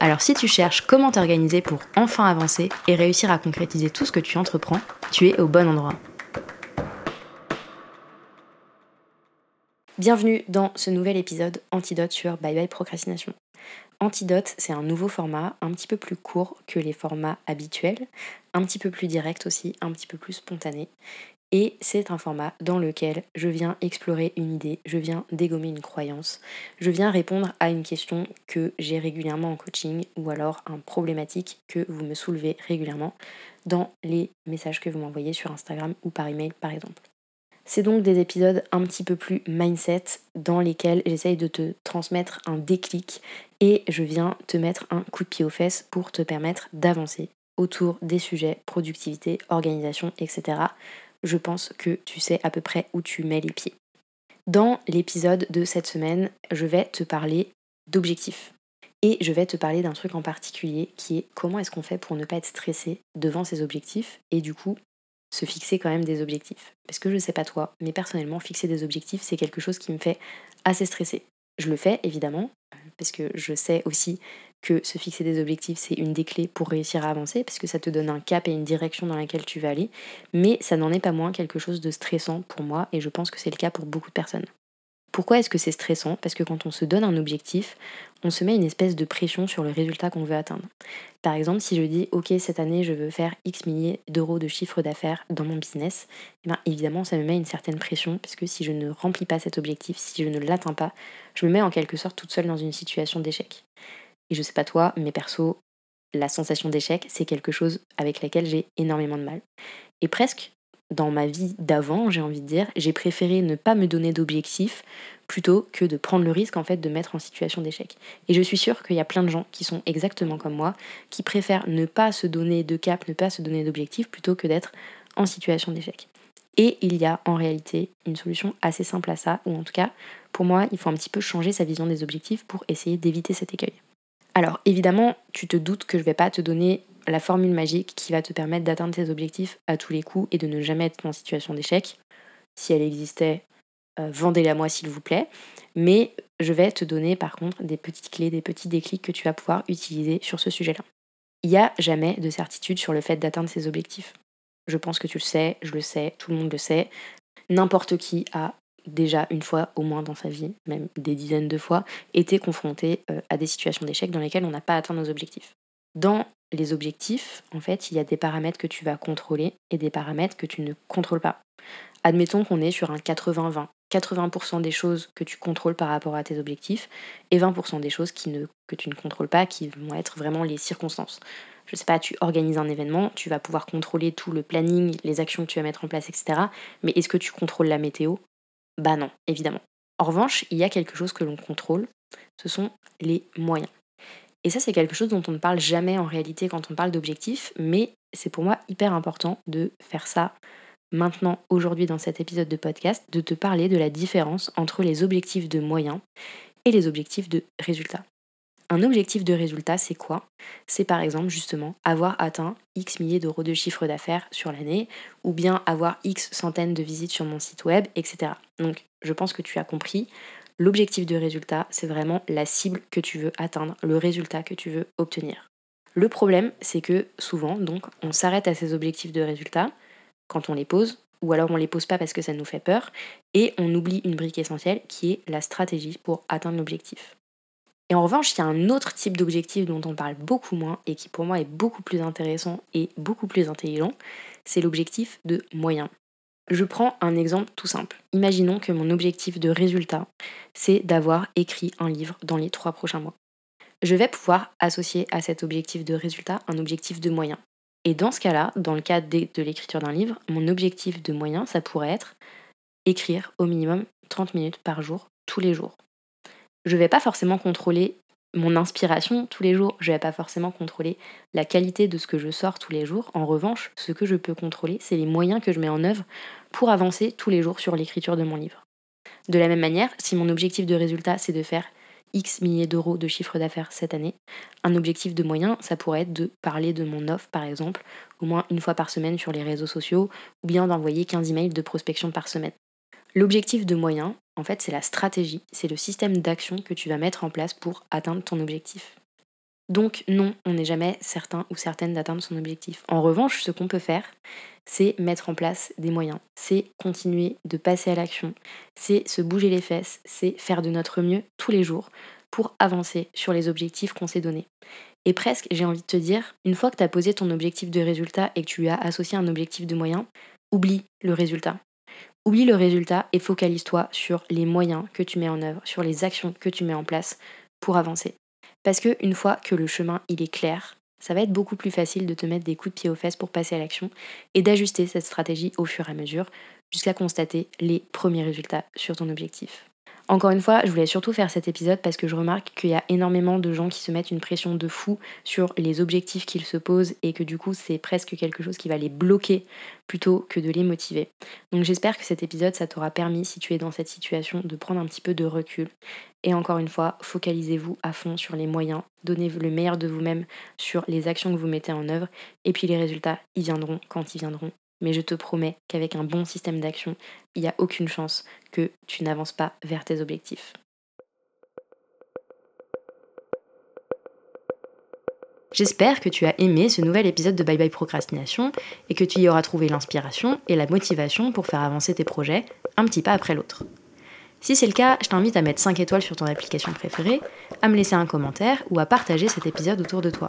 Alors si tu cherches comment t'organiser pour enfin avancer et réussir à concrétiser tout ce que tu entreprends, tu es au bon endroit. Bienvenue dans ce nouvel épisode Antidote sur Bye Bye Procrastination. Antidote, c'est un nouveau format un petit peu plus court que les formats habituels, un petit peu plus direct aussi, un petit peu plus spontané. Et c'est un format dans lequel je viens explorer une idée, je viens dégommer une croyance, je viens répondre à une question que j'ai régulièrement en coaching ou alors un problématique que vous me soulevez régulièrement dans les messages que vous m'envoyez sur Instagram ou par email par exemple. C'est donc des épisodes un petit peu plus mindset dans lesquels j'essaye de te transmettre un déclic et je viens te mettre un coup de pied aux fesses pour te permettre d'avancer autour des sujets productivité, organisation, etc je pense que tu sais à peu près où tu mets les pieds. Dans l'épisode de cette semaine, je vais te parler d'objectifs. Et je vais te parler d'un truc en particulier qui est comment est-ce qu'on fait pour ne pas être stressé devant ses objectifs et du coup se fixer quand même des objectifs. Parce que je sais pas toi, mais personnellement, fixer des objectifs, c'est quelque chose qui me fait assez stresser. Je le fais évidemment, parce que je sais aussi que se fixer des objectifs, c'est une des clés pour réussir à avancer, parce que ça te donne un cap et une direction dans laquelle tu vas aller, mais ça n'en est pas moins quelque chose de stressant pour moi, et je pense que c'est le cas pour beaucoup de personnes. Pourquoi est-ce que c'est stressant? Parce que quand on se donne un objectif, on se met une espèce de pression sur le résultat qu'on veut atteindre. Par exemple, si je dis OK, cette année, je veux faire X milliers d'euros de chiffre d'affaires dans mon business, eh bien, évidemment, ça me met une certaine pression parce que si je ne remplis pas cet objectif, si je ne l'atteins pas, je me mets en quelque sorte toute seule dans une situation d'échec. Et je sais pas toi, mais perso, la sensation d'échec, c'est quelque chose avec laquelle j'ai énormément de mal. Et presque dans ma vie d'avant, j'ai envie de dire, j'ai préféré ne pas me donner d'objectifs plutôt que de prendre le risque en fait de mettre en situation d'échec. Et je suis sûre qu'il y a plein de gens qui sont exactement comme moi, qui préfèrent ne pas se donner de cap, ne pas se donner d'objectifs plutôt que d'être en situation d'échec. Et il y a en réalité une solution assez simple à ça, ou en tout cas, pour moi, il faut un petit peu changer sa vision des objectifs pour essayer d'éviter cet écueil. Alors évidemment, tu te doutes que je vais pas te donner la formule magique qui va te permettre d'atteindre tes objectifs à tous les coups et de ne jamais être en situation d'échec. Si elle existait, euh, vendez-la moi s'il vous plaît. Mais je vais te donner par contre des petites clés, des petits déclics que tu vas pouvoir utiliser sur ce sujet-là. Il n'y a jamais de certitude sur le fait d'atteindre ses objectifs. Je pense que tu le sais, je le sais, tout le monde le sait. N'importe qui a déjà une fois au moins dans sa vie, même des dizaines de fois, été confronté euh, à des situations d'échec dans lesquelles on n'a pas atteint nos objectifs. Dans les objectifs, en fait, il y a des paramètres que tu vas contrôler et des paramètres que tu ne contrôles pas. Admettons qu'on est sur un 80-20. 80%, des choses que tu contrôles par rapport à tes objectifs et 20% des choses ne, que tu ne contrôles pas, qui vont être vraiment les circonstances. Je sais pas, tu organises un événement, tu vas pouvoir contrôler tout le planning, les actions que tu vas mettre en place, etc. Mais est-ce que tu contrôles la météo? Bah non, évidemment. En revanche, il y a quelque chose que l'on contrôle, ce sont les moyens. Et ça, c'est quelque chose dont on ne parle jamais en réalité quand on parle d'objectifs, mais c'est pour moi hyper important de faire ça maintenant, aujourd'hui, dans cet épisode de podcast, de te parler de la différence entre les objectifs de moyens et les objectifs de résultats. Un objectif de résultat, c'est quoi? C'est par exemple justement avoir atteint X milliers d'euros de chiffre d'affaires sur l'année, ou bien avoir X centaines de visites sur mon site web, etc. Donc je pense que tu as compris, L'objectif de résultat, c'est vraiment la cible que tu veux atteindre, le résultat que tu veux obtenir. Le problème, c'est que souvent, donc, on s'arrête à ces objectifs de résultat quand on les pose, ou alors on les pose pas parce que ça nous fait peur, et on oublie une brique essentielle qui est la stratégie pour atteindre l'objectif. Et en revanche, il y a un autre type d'objectif dont on parle beaucoup moins et qui pour moi est beaucoup plus intéressant et beaucoup plus intelligent, c'est l'objectif de moyen. Je prends un exemple tout simple. Imaginons que mon objectif de résultat, c'est d'avoir écrit un livre dans les trois prochains mois. Je vais pouvoir associer à cet objectif de résultat un objectif de moyen. Et dans ce cas-là, dans le cadre de l'écriture d'un livre, mon objectif de moyen, ça pourrait être écrire au minimum 30 minutes par jour, tous les jours. Je ne vais pas forcément contrôler mon inspiration tous les jours. Je vais pas forcément contrôler la qualité de ce que je sors tous les jours. En revanche, ce que je peux contrôler, c'est les moyens que je mets en œuvre pour avancer tous les jours sur l'écriture de mon livre. De la même manière, si mon objectif de résultat, c'est de faire X milliers d'euros de chiffre d'affaires cette année, un objectif de moyen, ça pourrait être de parler de mon offre, par exemple, au moins une fois par semaine sur les réseaux sociaux, ou bien d'envoyer 15 emails de prospection par semaine. L'objectif de moyen, en fait, c'est la stratégie, c'est le système d'action que tu vas mettre en place pour atteindre ton objectif. Donc non, on n'est jamais certain ou certaine d'atteindre son objectif. En revanche, ce qu'on peut faire, c'est mettre en place des moyens, c'est continuer de passer à l'action, c'est se bouger les fesses, c'est faire de notre mieux tous les jours pour avancer sur les objectifs qu'on s'est donnés. Et presque, j'ai envie de te dire, une fois que tu as posé ton objectif de résultat et que tu lui as associé un objectif de moyen, oublie le résultat. Oublie le résultat et focalise-toi sur les moyens que tu mets en œuvre, sur les actions que tu mets en place pour avancer. Parce que une fois que le chemin est clair, ça va être beaucoup plus facile de te mettre des coups de pied aux fesses pour passer à l'action et d'ajuster cette stratégie au fur et à mesure jusqu'à constater les premiers résultats sur ton objectif. Encore une fois, je voulais surtout faire cet épisode parce que je remarque qu'il y a énormément de gens qui se mettent une pression de fou sur les objectifs qu'ils se posent et que du coup c'est presque quelque chose qui va les bloquer plutôt que de les motiver. Donc j'espère que cet épisode ça t'aura permis, si tu es dans cette situation, de prendre un petit peu de recul. Et encore une fois, focalisez-vous à fond sur les moyens, donnez le meilleur de vous-même sur les actions que vous mettez en œuvre et puis les résultats, ils viendront quand ils viendront mais je te promets qu'avec un bon système d'action, il n'y a aucune chance que tu n'avances pas vers tes objectifs. J'espère que tu as aimé ce nouvel épisode de Bye Bye Procrastination et que tu y auras trouvé l'inspiration et la motivation pour faire avancer tes projets un petit pas après l'autre. Si c'est le cas, je t'invite à mettre 5 étoiles sur ton application préférée, à me laisser un commentaire ou à partager cet épisode autour de toi.